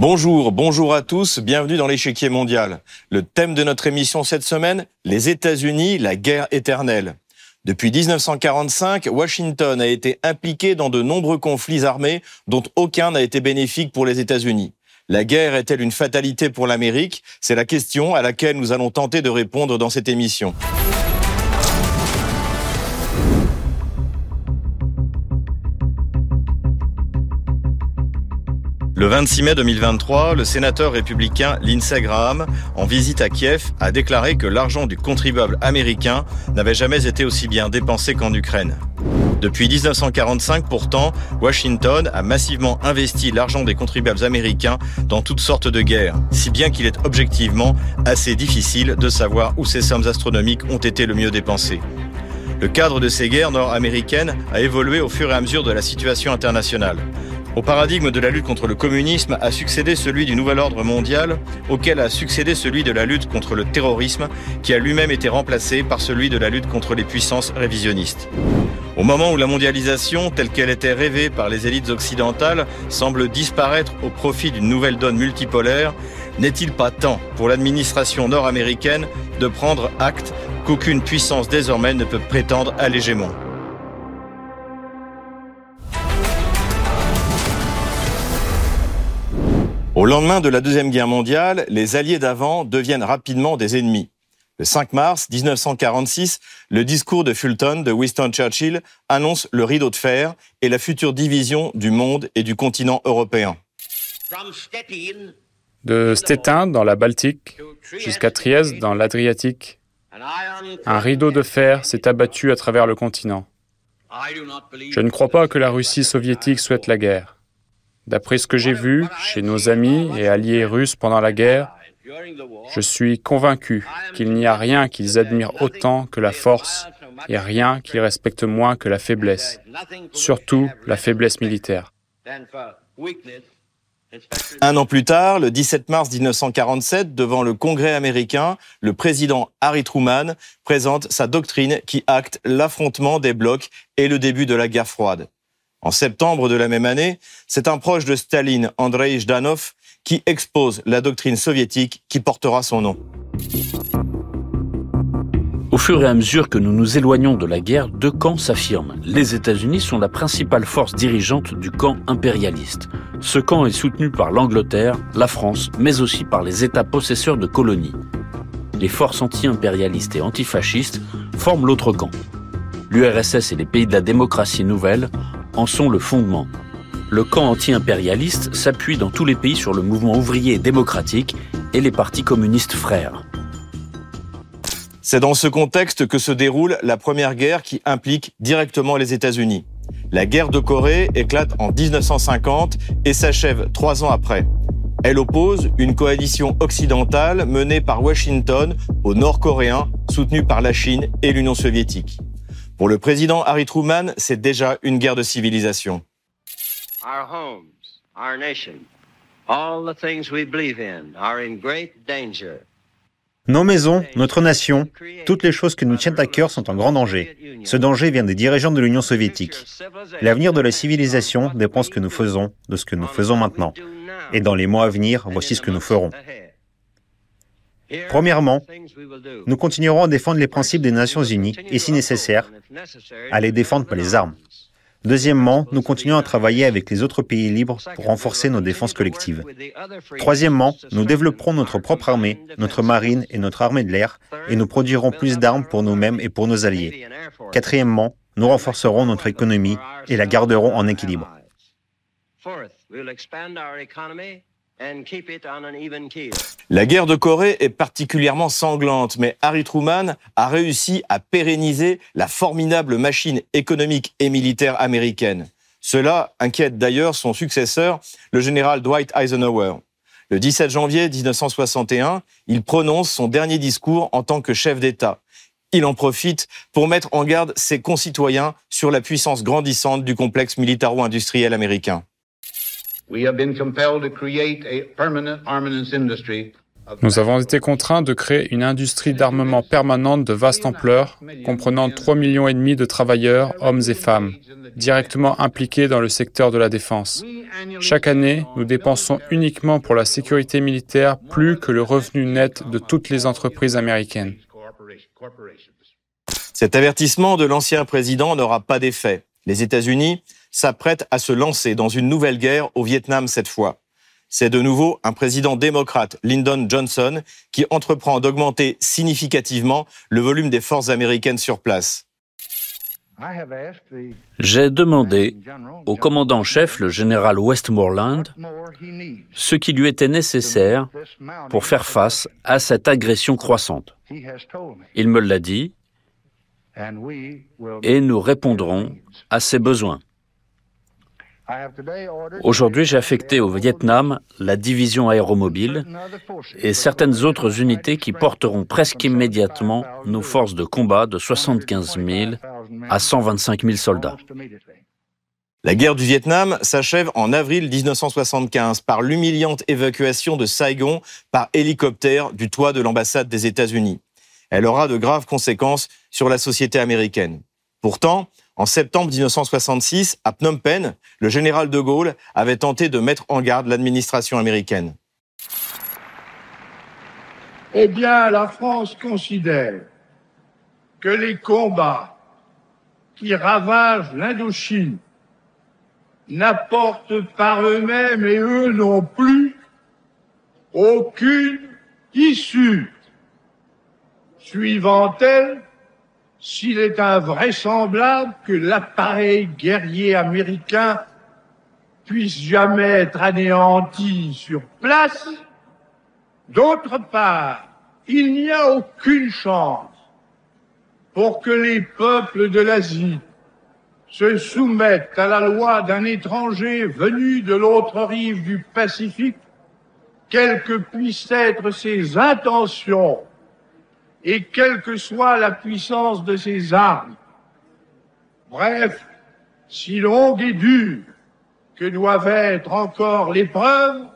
Bonjour, bonjour à tous, bienvenue dans l'échiquier mondial. Le thème de notre émission cette semaine, les États-Unis, la guerre éternelle. Depuis 1945, Washington a été impliqué dans de nombreux conflits armés dont aucun n'a été bénéfique pour les États-Unis. La guerre est-elle une fatalité pour l'Amérique? C'est la question à laquelle nous allons tenter de répondre dans cette émission. Le 26 mai 2023, le sénateur républicain Lindsey Graham, en visite à Kiev, a déclaré que l'argent du contribuable américain n'avait jamais été aussi bien dépensé qu'en Ukraine. Depuis 1945, pourtant, Washington a massivement investi l'argent des contribuables américains dans toutes sortes de guerres, si bien qu'il est objectivement assez difficile de savoir où ces sommes astronomiques ont été le mieux dépensées. Le cadre de ces guerres nord-américaines a évolué au fur et à mesure de la situation internationale. Au paradigme de la lutte contre le communisme a succédé celui du nouvel ordre mondial, auquel a succédé celui de la lutte contre le terrorisme, qui a lui-même été remplacé par celui de la lutte contre les puissances révisionnistes. Au moment où la mondialisation, telle qu'elle était rêvée par les élites occidentales, semble disparaître au profit d'une nouvelle donne multipolaire, n'est-il pas temps pour l'administration nord-américaine de prendre acte qu'aucune puissance désormais ne peut prétendre à Au lendemain de la Deuxième Guerre mondiale, les alliés d'avant deviennent rapidement des ennemis. Le 5 mars 1946, le discours de Fulton de Winston Churchill annonce le rideau de fer et la future division du monde et du continent européen. De Stettin dans la Baltique jusqu'à Trieste dans l'Adriatique, un rideau de fer s'est abattu à travers le continent. Je ne crois pas que la Russie soviétique souhaite la guerre. D'après ce que j'ai vu chez nos amis et alliés russes pendant la guerre, je suis convaincu qu'il n'y a rien qu'ils admirent autant que la force et rien qu'ils respectent moins que la faiblesse, surtout la faiblesse militaire. Un an plus tard, le 17 mars 1947, devant le Congrès américain, le président Harry Truman présente sa doctrine qui acte l'affrontement des blocs et le début de la guerre froide. En septembre de la même année, c'est un proche de Staline, Andrei Zhdanov, qui expose la doctrine soviétique qui portera son nom. Au fur et à mesure que nous nous éloignons de la guerre, deux camps s'affirment. Les États-Unis sont la principale force dirigeante du camp impérialiste. Ce camp est soutenu par l'Angleterre, la France, mais aussi par les États possesseurs de colonies. Les forces anti-impérialistes et antifascistes forment l'autre camp. L'URSS et les pays de la démocratie nouvelle en sont le fondement. Le camp anti-impérialiste s'appuie dans tous les pays sur le mouvement ouvrier démocratique et les partis communistes frères. C'est dans ce contexte que se déroule la première guerre qui implique directement les États-Unis. La guerre de Corée éclate en 1950 et s'achève trois ans après. Elle oppose une coalition occidentale menée par Washington aux Nord-Coréens, soutenue par la Chine et l'Union soviétique. Pour le président Harry Truman, c'est déjà une guerre de civilisation. Nos maisons, notre nation, toutes les choses que nous tiennent à cœur sont en grand danger. Ce danger vient des dirigeants de l'Union soviétique. L'avenir de la civilisation dépend de ce que nous faisons, de ce que nous faisons maintenant. Et dans les mois à venir, voici ce que nous ferons. Premièrement, nous continuerons à défendre les principes des Nations Unies et, si nécessaire, à les défendre par les armes. Deuxièmement, nous continuons à travailler avec les autres pays libres pour renforcer nos défenses collectives. Troisièmement, nous développerons notre propre armée, notre marine et notre armée de l'air, et nous produirons plus d'armes pour nous-mêmes et pour nos alliés. Quatrièmement, nous renforcerons notre économie et la garderons en équilibre. La guerre de Corée est particulièrement sanglante, mais Harry Truman a réussi à pérenniser la formidable machine économique et militaire américaine. Cela inquiète d'ailleurs son successeur, le général Dwight Eisenhower. Le 17 janvier 1961, il prononce son dernier discours en tant que chef d'État. Il en profite pour mettre en garde ses concitoyens sur la puissance grandissante du complexe militaro-industriel américain. Nous avons été contraints de créer une industrie d'armement permanente de vaste ampleur, comprenant 3,5 millions et demi de travailleurs, hommes et femmes, directement impliqués dans le secteur de la défense. Chaque année, nous dépensons uniquement pour la sécurité militaire plus que le revenu net de toutes les entreprises américaines. Cet avertissement de l'ancien président n'aura pas d'effet. Les États-Unis s'apprêtent à se lancer dans une nouvelle guerre au Vietnam cette fois. C'est de nouveau un président démocrate, Lyndon Johnson, qui entreprend d'augmenter significativement le volume des forces américaines sur place. J'ai demandé au commandant-chef, le général Westmoreland, ce qui lui était nécessaire pour faire face à cette agression croissante. Il me l'a dit et nous répondrons à ses besoins. Aujourd'hui, j'ai affecté au Vietnam la division aéromobile et certaines autres unités qui porteront presque immédiatement nos forces de combat de 75 000 à 125 000 soldats. La guerre du Vietnam s'achève en avril 1975 par l'humiliante évacuation de Saigon par hélicoptère du toit de l'ambassade des États-Unis. Elle aura de graves conséquences sur la société américaine. Pourtant, en septembre 1966, à Phnom Penh, le général de Gaulle avait tenté de mettre en garde l'administration américaine. Eh bien, la France considère que les combats qui ravagent l'Indochine n'apportent par eux-mêmes et eux non plus aucune issue. Suivant-elle, s'il est invraisemblable que l'appareil guerrier américain puisse jamais être anéanti sur place, d'autre part, il n'y a aucune chance pour que les peuples de l'Asie se soumettent à la loi d'un étranger venu de l'autre rive du Pacifique, quelles que puissent être ses intentions et quelle que soit la puissance de ses armes. Bref, si longue et dure que doivent être encore l'épreuve,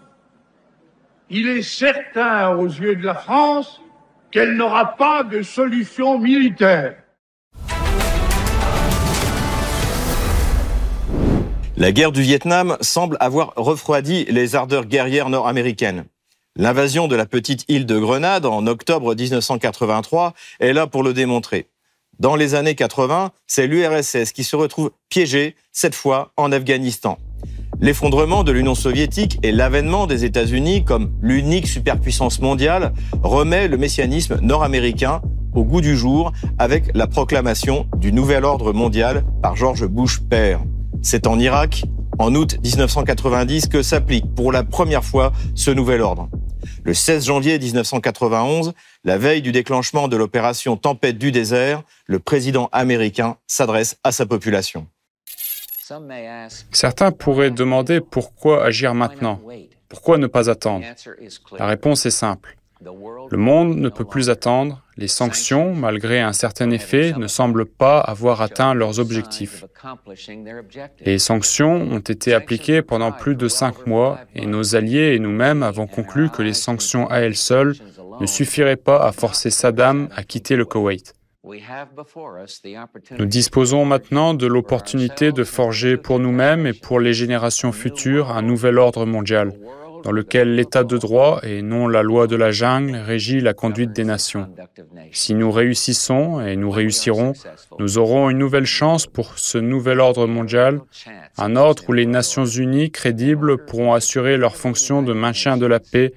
il est certain aux yeux de la France qu'elle n'aura pas de solution militaire. La guerre du Vietnam semble avoir refroidi les ardeurs guerrières nord-américaines. L'invasion de la petite île de Grenade en octobre 1983 est là pour le démontrer. Dans les années 80, c'est l'URSS qui se retrouve piégée, cette fois en Afghanistan. L'effondrement de l'Union soviétique et l'avènement des États-Unis comme l'unique superpuissance mondiale remet le messianisme nord-américain au goût du jour avec la proclamation du nouvel ordre mondial par George Bush père. C'est en Irak, en août 1990, que s'applique pour la première fois ce nouvel ordre. Le 16 janvier 1991, la veille du déclenchement de l'opération Tempête du désert, le président américain s'adresse à sa population. Certains pourraient demander pourquoi agir maintenant Pourquoi ne pas attendre? La réponse est simple. Le monde ne peut plus attendre. Les sanctions, malgré un certain effet, ne semblent pas avoir atteint leurs objectifs. Les sanctions ont été appliquées pendant plus de cinq mois et nos alliés et nous-mêmes avons conclu que les sanctions à elles seules ne suffiraient pas à forcer Saddam à quitter le Koweït. Nous disposons maintenant de l'opportunité de forger pour nous-mêmes et pour les générations futures un nouvel ordre mondial dans lequel l'état de droit et non la loi de la jungle régit la conduite des nations. Si nous réussissons, et nous réussirons, nous aurons une nouvelle chance pour ce nouvel ordre mondial, un ordre où les Nations unies crédibles pourront assurer leur fonction de maintien de la paix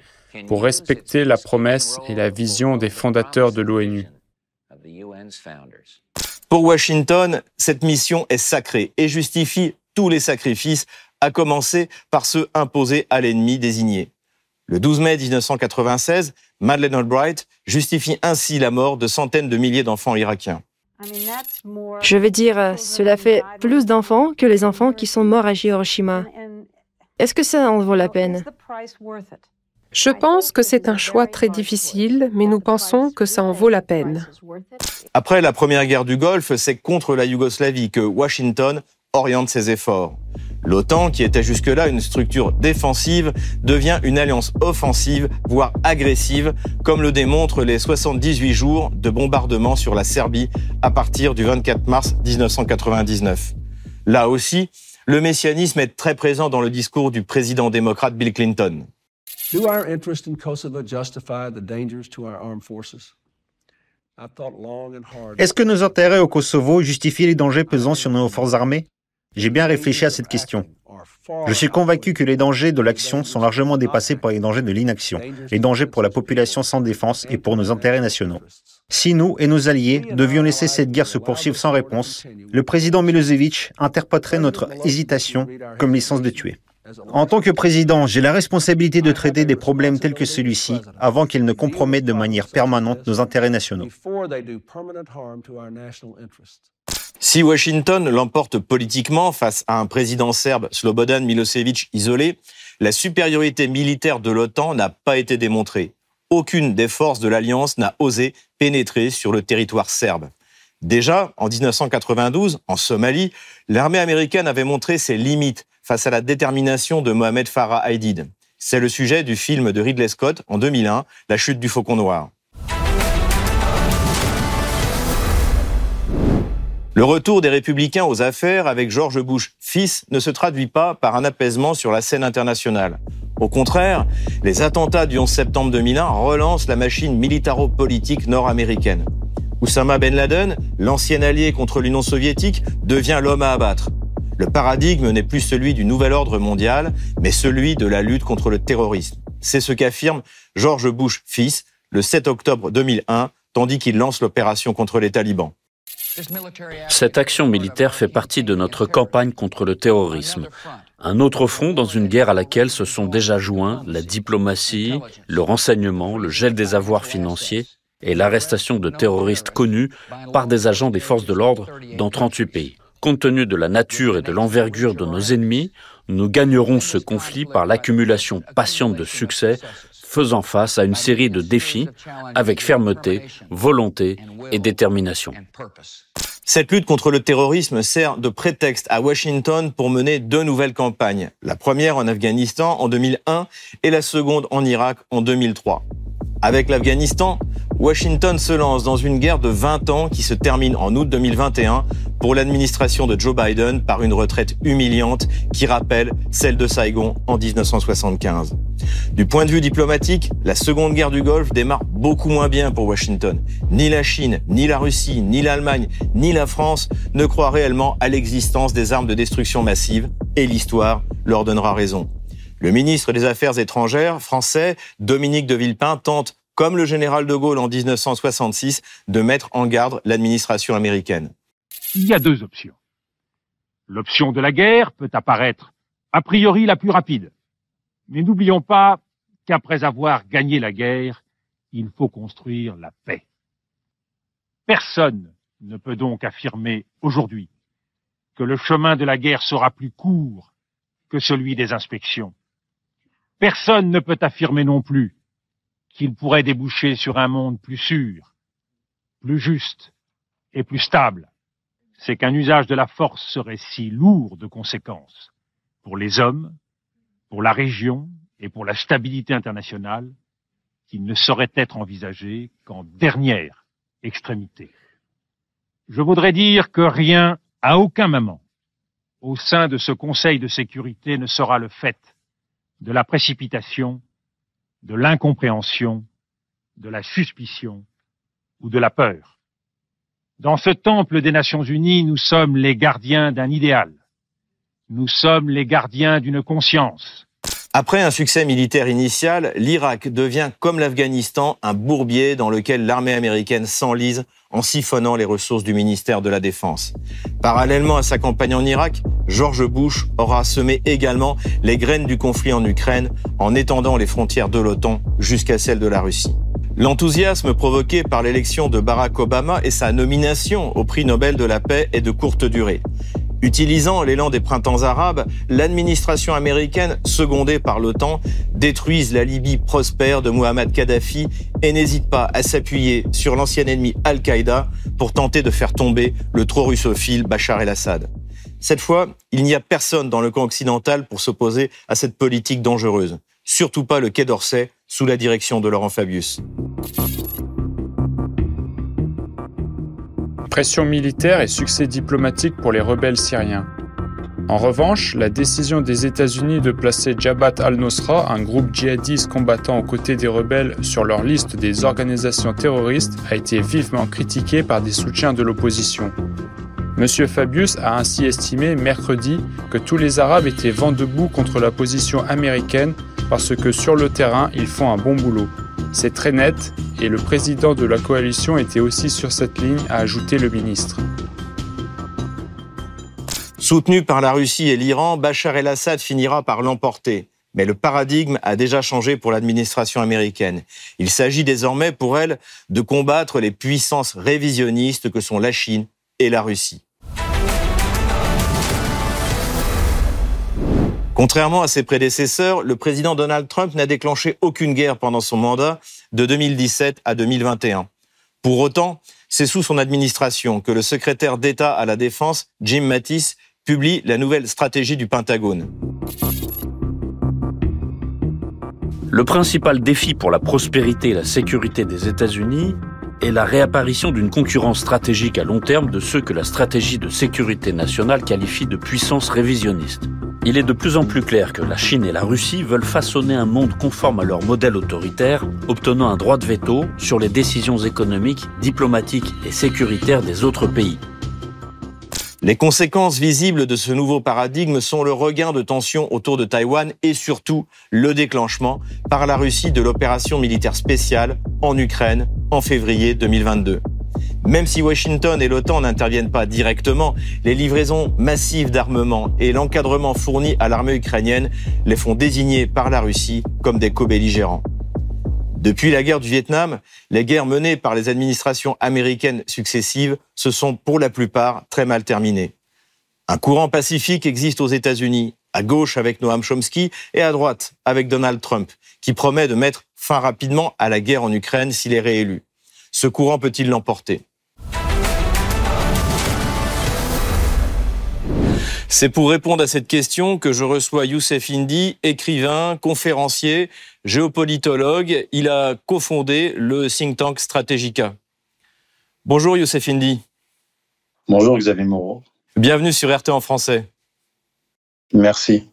pour respecter la promesse et la vision des fondateurs de l'ONU. Pour Washington, cette mission est sacrée et justifie tous les sacrifices à commencer par ceux imposés à l'ennemi désigné. Le 12 mai 1996, Madeleine Albright justifie ainsi la mort de centaines de milliers d'enfants irakiens. Je veux dire, cela fait plus d'enfants que les enfants qui sont morts à Hiroshima. Est-ce que ça en vaut la peine? Je pense que c'est un choix très difficile, mais nous pensons que ça en vaut la peine. Après la première guerre du Golfe, c'est contre la Yougoslavie que Washington oriente ses efforts. L'OTAN, qui était jusque-là une structure défensive, devient une alliance offensive, voire agressive, comme le démontrent les 78 jours de bombardement sur la Serbie à partir du 24 mars 1999. Là aussi, le messianisme est très présent dans le discours du président démocrate Bill Clinton. Est-ce que nos intérêts au Kosovo justifient les dangers pesant sur nos forces armées? J'ai bien réfléchi à cette question. Je suis convaincu que les dangers de l'action sont largement dépassés par les dangers de l'inaction, les dangers pour la population sans défense et pour nos intérêts nationaux. Si nous et nos alliés devions laisser cette guerre se poursuivre sans réponse, le président Milosevic interpréterait notre hésitation comme licence de tuer. En tant que président, j'ai la responsabilité de traiter des problèmes tels que celui-ci avant qu'ils ne compromettent de manière permanente nos intérêts nationaux. Si Washington l'emporte politiquement face à un président serbe, Slobodan Milosevic, isolé, la supériorité militaire de l'OTAN n'a pas été démontrée. Aucune des forces de l'Alliance n'a osé pénétrer sur le territoire serbe. Déjà, en 1992, en Somalie, l'armée américaine avait montré ses limites face à la détermination de Mohamed Farah Aidid. C'est le sujet du film de Ridley Scott en 2001, La chute du faucon noir. Le retour des républicains aux affaires avec George Bush fils ne se traduit pas par un apaisement sur la scène internationale. Au contraire, les attentats du 11 septembre 2001 relancent la machine militaro-politique nord-américaine. Oussama Ben Laden, l'ancien allié contre l'Union soviétique, devient l'homme à abattre. Le paradigme n'est plus celui du nouvel ordre mondial, mais celui de la lutte contre le terrorisme. C'est ce qu'affirme George Bush fils le 7 octobre 2001, tandis qu'il lance l'opération contre les talibans. Cette action militaire fait partie de notre campagne contre le terrorisme. Un autre front dans une guerre à laquelle se sont déjà joints la diplomatie, le renseignement, le gel des avoirs financiers et l'arrestation de terroristes connus par des agents des forces de l'ordre dans 38 pays. Compte tenu de la nature et de l'envergure de nos ennemis, nous gagnerons ce conflit par l'accumulation patiente de succès faisant face à une série de défis avec fermeté, volonté et détermination. Cette lutte contre le terrorisme sert de prétexte à Washington pour mener deux nouvelles campagnes. La première en Afghanistan en 2001 et la seconde en Irak en 2003. Avec l'Afghanistan, Washington se lance dans une guerre de 20 ans qui se termine en août 2021 pour l'administration de Joe Biden par une retraite humiliante qui rappelle celle de Saigon en 1975. Du point de vue diplomatique, la seconde guerre du Golfe démarre beaucoup moins bien pour Washington. Ni la Chine, ni la Russie, ni l'Allemagne, ni la France ne croient réellement à l'existence des armes de destruction massive et l'histoire leur donnera raison. Le ministre des Affaires étrangères français, Dominique de Villepin, tente comme le général de Gaulle en 1966, de mettre en garde l'administration américaine. Il y a deux options. L'option de la guerre peut apparaître a priori la plus rapide. Mais n'oublions pas qu'après avoir gagné la guerre, il faut construire la paix. Personne ne peut donc affirmer aujourd'hui que le chemin de la guerre sera plus court que celui des inspections. Personne ne peut affirmer non plus qu'il pourrait déboucher sur un monde plus sûr, plus juste et plus stable, c'est qu'un usage de la force serait si lourd de conséquences pour les hommes, pour la région et pour la stabilité internationale qu'il ne saurait être envisagé qu'en dernière extrémité. Je voudrais dire que rien, à aucun moment, au sein de ce Conseil de sécurité ne sera le fait de la précipitation de l'incompréhension, de la suspicion ou de la peur. Dans ce temple des Nations Unies, nous sommes les gardiens d'un idéal. Nous sommes les gardiens d'une conscience. Après un succès militaire initial, l'Irak devient, comme l'Afghanistan, un bourbier dans lequel l'armée américaine s'enlise en siphonnant les ressources du ministère de la Défense. Parallèlement à sa campagne en Irak, George Bush aura semé également les graines du conflit en Ukraine en étendant les frontières de l'OTAN jusqu'à celles de la Russie. L'enthousiasme provoqué par l'élection de Barack Obama et sa nomination au prix Nobel de la paix est de courte durée. Utilisant l'élan des printemps arabes, l'administration américaine, secondée par l'OTAN, détruise la Libye prospère de Muhammad Kadhafi et n'hésite pas à s'appuyer sur l'ancien ennemi Al-Qaïda pour tenter de faire tomber le trop russophile Bachar el-Assad. Cette fois, il n'y a personne dans le camp occidental pour s'opposer à cette politique dangereuse. Surtout pas le Quai d'Orsay, sous la direction de Laurent Fabius. Pression militaire et succès diplomatique pour les rebelles syriens. En revanche, la décision des États-Unis de placer Jabhat al-Nusra, un groupe djihadiste combattant aux côtés des rebelles, sur leur liste des organisations terroristes a été vivement critiquée par des soutiens de l'opposition. M. Fabius a ainsi estimé mercredi que tous les Arabes étaient vent debout contre la position américaine parce que sur le terrain, ils font un bon boulot. C'est très net et le président de la coalition était aussi sur cette ligne, a ajouté le ministre. Soutenu par la Russie et l'Iran, Bachar el-Assad finira par l'emporter. Mais le paradigme a déjà changé pour l'administration américaine. Il s'agit désormais pour elle de combattre les puissances révisionnistes que sont la Chine et la Russie. Contrairement à ses prédécesseurs, le président Donald Trump n'a déclenché aucune guerre pendant son mandat de 2017 à 2021. Pour autant, c'est sous son administration que le secrétaire d'État à la Défense, Jim Mattis, publie la nouvelle stratégie du Pentagone. Le principal défi pour la prospérité et la sécurité des États-Unis est la réapparition d'une concurrence stratégique à long terme de ceux que la stratégie de sécurité nationale qualifie de puissance révisionniste. Il est de plus en plus clair que la Chine et la Russie veulent façonner un monde conforme à leur modèle autoritaire, obtenant un droit de veto sur les décisions économiques, diplomatiques et sécuritaires des autres pays. Les conséquences visibles de ce nouveau paradigme sont le regain de tensions autour de Taïwan et surtout le déclenchement par la Russie de l'opération militaire spéciale en Ukraine en février 2022. Même si Washington et l'OTAN n'interviennent pas directement, les livraisons massives d'armement et l'encadrement fourni à l'armée ukrainienne les font désigner par la Russie comme des co-belligérants. Depuis la guerre du Vietnam, les guerres menées par les administrations américaines successives se sont pour la plupart très mal terminées. Un courant pacifique existe aux États-Unis, à gauche avec Noam Chomsky et à droite avec Donald Trump, qui promet de mettre fin rapidement à la guerre en Ukraine s'il est réélu. Ce courant peut-il l'emporter? C'est pour répondre à cette question que je reçois Youssef Indy, écrivain, conférencier, géopolitologue. Il a cofondé le think tank Strategica. Bonjour Youssef Indy. Bonjour Xavier Moreau. Bienvenue sur RT en français. Merci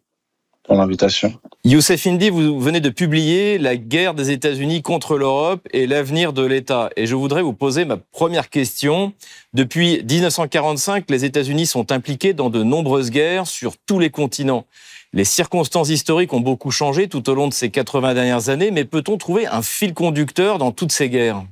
pour l'invitation. Youssef Indy, vous venez de publier La guerre des États-Unis contre l'Europe et l'avenir de l'État. Et je voudrais vous poser ma première question. Depuis 1945, les États-Unis sont impliqués dans de nombreuses guerres sur tous les continents. Les circonstances historiques ont beaucoup changé tout au long de ces 80 dernières années, mais peut-on trouver un fil conducteur dans toutes ces guerres?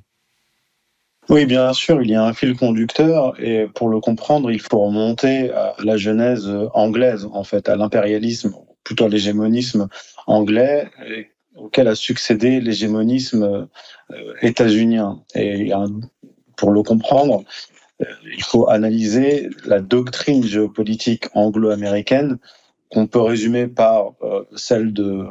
Oui, bien sûr, il y a un fil conducteur et pour le comprendre, il faut remonter à la genèse anglaise, en fait, à l'impérialisme plutôt l'hégémonisme anglais auquel a succédé l'hégémonisme euh, états-unien. Et pour le comprendre, euh, il faut analyser la doctrine géopolitique anglo-américaine qu'on peut résumer par euh, celle de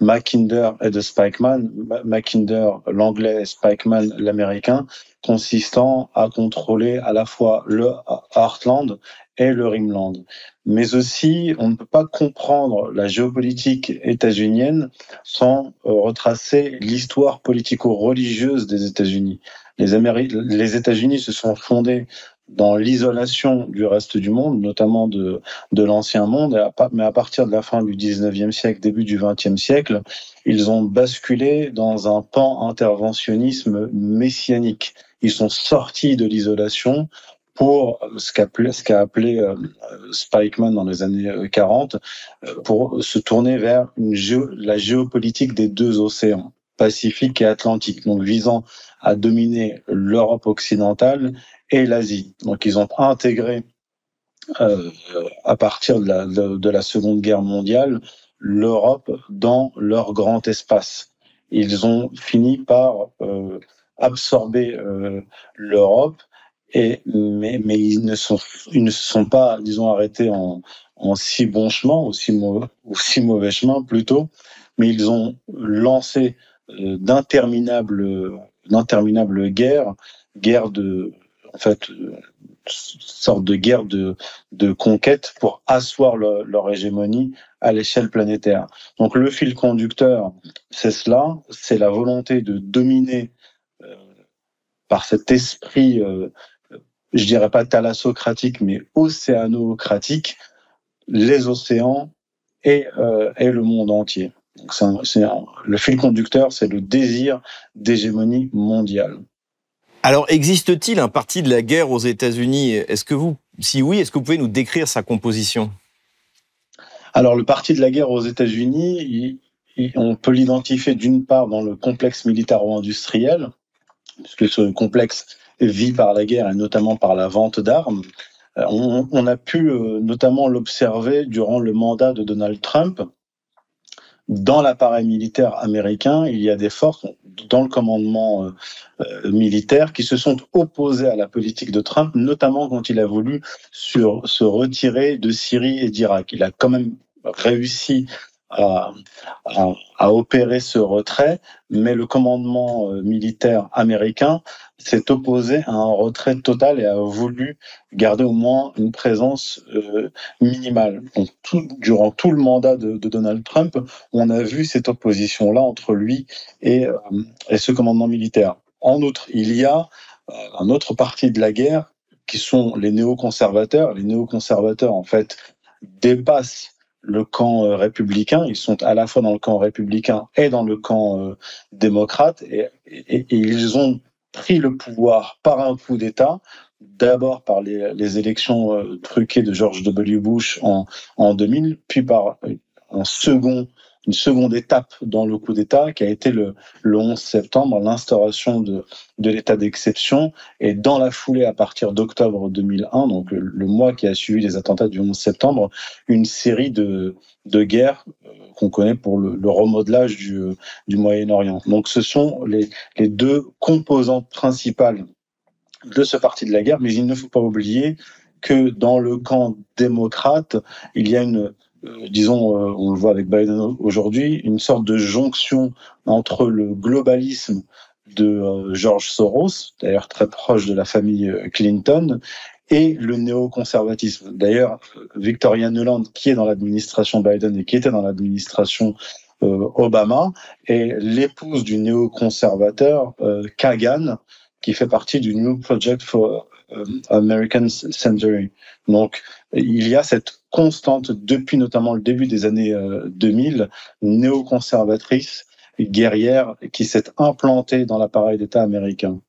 Mackinder et de Spikeman, Mackinder l'anglais Spikeman l'américain, consistant à contrôler à la fois le Heartland et le Rimland. Mais aussi, on ne peut pas comprendre la géopolitique états-unienne sans euh, retracer l'histoire politico-religieuse des États-Unis. Les, États-Unis se sont fondés dans l'isolation du reste du monde, notamment de, de l'ancien monde, mais à partir de la fin du 19e siècle, début du 20e siècle, ils ont basculé dans un pan interventionnisme messianique. Ils sont sortis de l'isolation pour ce qu'a appelé, euh, Spikeman dans les années 40, euh, pour se tourner vers la géopolitique des deux océans, Pacifique et Atlantique, donc visant à dominer l'Europe occidentale et l'Asie. Donc ils ont intégré euh, à partir de la, de, la Seconde Guerre mondiale l'Europe dans leur grand espace. Ils ont fini par euh, absorber euh, l'Europe et mais, mais ils ne sont ils ne se sont pas disons arrêtés en, en si bon chemin ou si mauvais, ou si mauvais chemin plutôt mais ils ont lancé euh, d'interminables d'interminables guerres guerres de en fait une sorte de guerre de, de conquête pour asseoir leur hégémonie à l'échelle planétaire. Donc le fil conducteur, c'est cela, c'est la volonté de dominer euh, par cet esprit, euh, je dirais pas thalassocratique, mais océanocratique, les océans et, euh, et le monde entier. Donc le fil conducteur, c'est le désir d'hégémonie mondiale. Alors, existe-t-il un parti de la guerre aux États-Unis? Est-ce que vous, si oui, est-ce que vous pouvez nous décrire sa composition? Alors, le parti de la guerre aux États-Unis, on peut l'identifier d'une part dans le complexe militaro-industriel, puisque ce complexe vit par la guerre et notamment par la vente d'armes. Euh, on, a pu euh, notamment l'observer durant le mandat de Donald Trump, dans l'appareil militaire américain, il y a des forces dans le commandement euh, militaire qui se sont opposées à la politique de Trump, notamment quand il a voulu se retirer de Syrie et d'Irak. Il a quand même réussi à, à, opérer ce retrait, mais le commandement euh, militaire américain s'est opposé à un retrait total et a voulu garder au moins une présence euh, minimale. Donc, durant tout le mandat de, Donald Trump, on a vu cette opposition-là entre lui et, euh, et, ce commandement militaire. En outre, il y a un autre parti de la guerre qui sont les néoconservateurs. Les néoconservateurs, en fait, dépassent le camp euh, républicain. Ils sont à la fois dans le camp républicain et dans le camp euh, démocrate. Et, ils ont pris le pouvoir par un coup d'État, d'abord par les, élections euh, truquées de George W. Bush en, en 2000, puis par un second une seconde étape dans le coup d'État qui a été le, le 11 septembre, l'instauration de, de l'état d'exception. Et dans la foulée, à partir d'octobre 2001, donc le, mois qui a suivi les attentats du 11 septembre, une série de, de guerres euh, qu'on connaît pour le, remodelage du, du Moyen-Orient. Donc ce sont les, les deux composantes principales de ce parti de la guerre, mais il ne faut pas oublier que dans le camp démocrate, il y a une euh, disons, euh, on le voit avec Biden aujourd'hui, une sorte de jonction entre le globalisme de euh, George Soros, d'ailleurs très proche de la famille Clinton, et le néoconservatisme. D'ailleurs, Victoria Nuland, qui est dans l'administration Biden et qui était dans l'administration Obama, est l'épouse du néoconservateur Kagan, qui fait partie du New Project for American Century. Donc, il y a cette constante depuis notamment le début des années 2000, euh, néoconservatrice, guerrière, qui s'est implantée dans l'appareil d'État américain.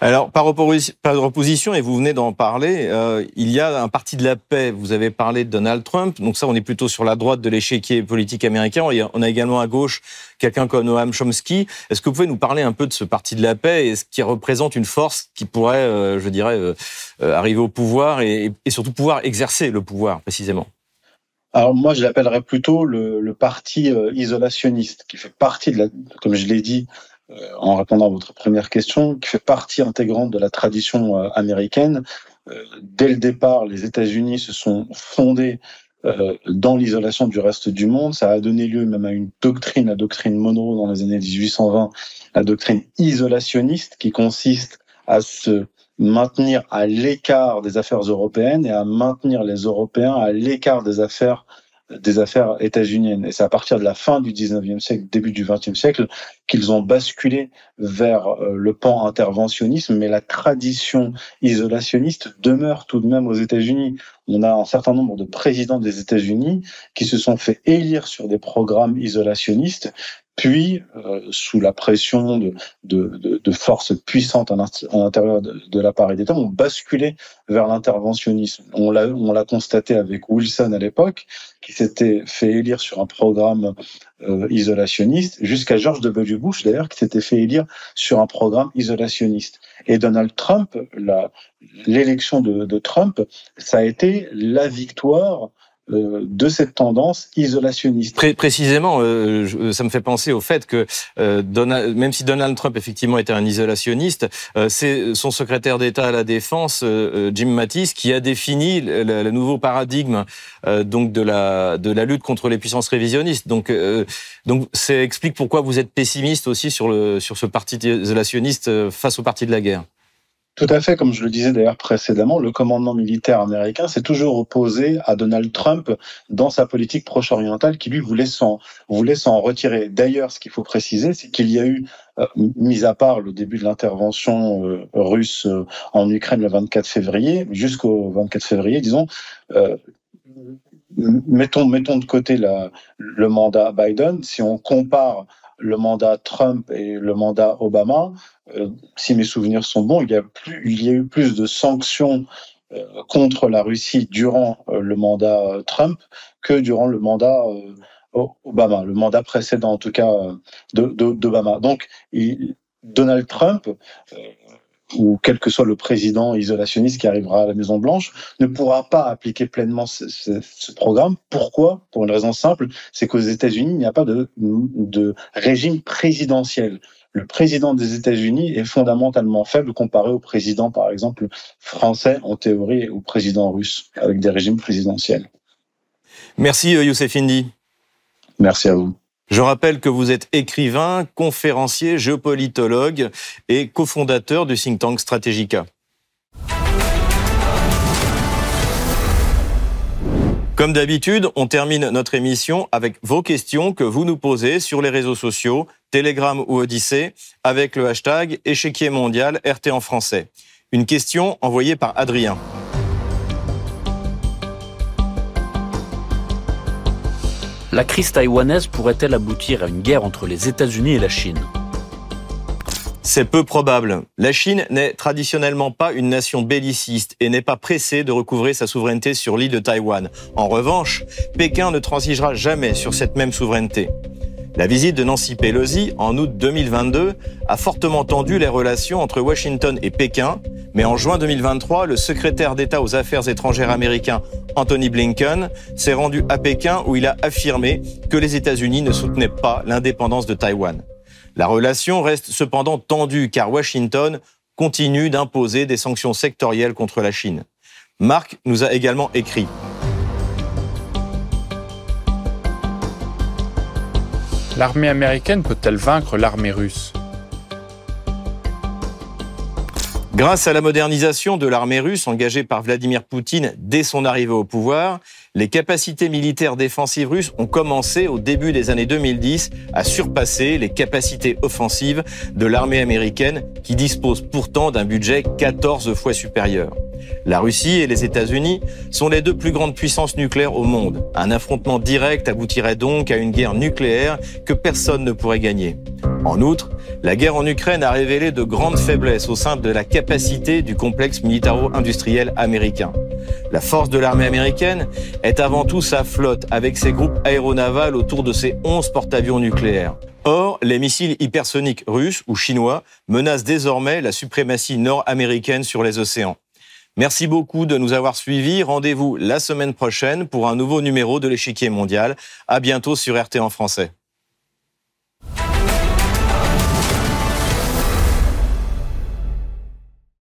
Alors, par, opposition, et vous venez d'en parler, euh, il y a un parti de la paix. Vous avez parlé de Donald Trump, donc ça, on est plutôt sur la droite de l'échiquier politique américain. On a également à gauche quelqu'un comme Noam Chomsky. Est-ce que vous pouvez nous parler un peu de ce parti de la paix et ce qui représente une force qui pourrait, euh, je dirais, euh, arriver au pouvoir et, surtout pouvoir exercer le pouvoir, précisément? Alors moi, je l'appellerais plutôt le, parti isolationniste, qui fait partie de comme je l'ai dit, en répondant à votre première question, qui fait partie intégrante de la tradition euh, américaine. Euh, dès le départ, les États-Unis se sont fondés dans l'isolation du reste du monde. Ça a donné lieu même à une doctrine, la doctrine Monroe dans les années 1820, la doctrine isolationniste qui consiste à se maintenir à l'écart des affaires européennes et à maintenir les Européens à l'écart des affaires des affaires états-uniennes. Et c'est à partir de la fin du 19e siècle, début du 20e siècle, qu'ils ont basculé vers euh, le pan interventionnisme, mais la tradition isolationniste demeure tout de même aux États-Unis. On a un certain nombre de présidents des États-Unis qui se sont fait élire sur des programmes isolationnistes, puis, euh, sous la pression de, de, de, forces puissantes à l'intérieur de, de l'appareil d'État, ont basculé vers l'interventionnisme. On l'a, on l'a constaté avec Wilson à l'époque, qui s'était fait élire sur un programme euh, isolationniste, jusqu'à George W. Bush d'ailleurs, qui s'était fait élire sur un programme isolationniste. Et Donald Trump, la, l'élection de, de Trump, ça a été la victoire de cette tendance isolationniste. précisément, euh, ça me fait penser au fait que euh, Donald, même si Donald Trump effectivement était un isolationniste, c'est son secrétaire d'État à la défense, Jim Mattis, qui a défini le, nouveau paradigme donc de la de la lutte contre les puissances révisionnistes. Donc donc ça explique pourquoi vous êtes pessimiste aussi sur le sur ce parti isolationniste face au parti de la guerre. Tout à fait, comme je le disais d'ailleurs précédemment, le commandement militaire américain s'est toujours opposé à Donald Trump dans sa politique proche-orientale qui lui voulait s'en voulait retirer. D'ailleurs, ce qu'il faut préciser, c'est qu'il y a eu, euh, mis à part le début de l'intervention euh, russe euh, en Ukraine le 24 février, jusqu'au 24 février, disons, mettons mettons de côté la, le mandat Biden, si on compare le mandat Trump et le mandat Obama, euh, si mes souvenirs sont bons, il y a, plus, il y a eu plus de sanctions euh, contre la Russie durant euh, le mandat Trump que durant le mandat Obama, le mandat précédent en tout cas d'Obama. Donc, Donald Trump ou quel que soit le président isolationniste qui arrivera à la Maison Blanche, ne pourra pas appliquer pleinement ce, ce, programme. Pourquoi? Pour une raison simple, c'est qu'aux États-Unis, il n'y a pas de, de régime présidentiel. Le président des États-Unis est fondamentalement faible comparé au président, par exemple, français en théorie, ou au président russe, avec des régimes présidentiels. Merci euh, Youssef Indy. Merci à vous. Je rappelle que vous êtes écrivain, conférencier, géopolitologue et cofondateur du think tank Strategica. Comme d'habitude, on termine notre émission avec vos questions que vous nous posez sur les réseaux sociaux, Telegram ou Odyssée, avec le hashtag échiquier mondial RT en français. Une question envoyée par Adrien. La crise taïwanaise pourrait-elle aboutir à une guerre entre les États-Unis et la Chine? C'est peu probable. La Chine n'est traditionnellement pas une nation belliciste et n'est pas pressée de recouvrer sa souveraineté sur l'île de Taïwan. En revanche, Pékin ne transigera jamais sur cette même souveraineté. La visite de Nancy Pelosi en août 2022 a fortement tendu les relations entre Washington et Pékin, mais en juin 2023, le secrétaire d'État aux Affaires étrangères américain Anthony Blinken s'est rendu à Pékin où il a affirmé que les États-Unis ne soutenaient pas l'indépendance de Taïwan. La relation reste cependant tendue car Washington continue d'imposer des sanctions sectorielles contre la Chine. Marc nous a également écrit L'armée américaine peut-elle vaincre l'armée russe? Grâce à la modernisation de l'armée russe engagée par Vladimir Poutine dès son arrivée au pouvoir, les capacités militaires défensives russes ont commencé au début des années 2010 à surpasser les capacités offensives de l'armée américaine qui dispose pourtant d'un budget 14 fois supérieur. La Russie et les États-Unis sont les deux plus grandes puissances nucléaires au monde. Un affrontement direct aboutirait donc à une guerre nucléaire que personne ne pourrait gagner. En outre, la guerre en Ukraine a révélé de grandes faiblesses au sein de la capacité du complexe militaro-industriel américain. La force de l'armée américaine est avant tout sa flotte, avec ses groupes aéronavals autour de ses 11 porte-avions nucléaires. Or, les missiles hypersoniques russes ou chinois menacent désormais la suprématie nord-américaine sur les océans. Merci beaucoup de nous avoir suivis. Rendez-vous la semaine prochaine pour un nouveau numéro de l'échiquier mondial. À bientôt sur RT en français.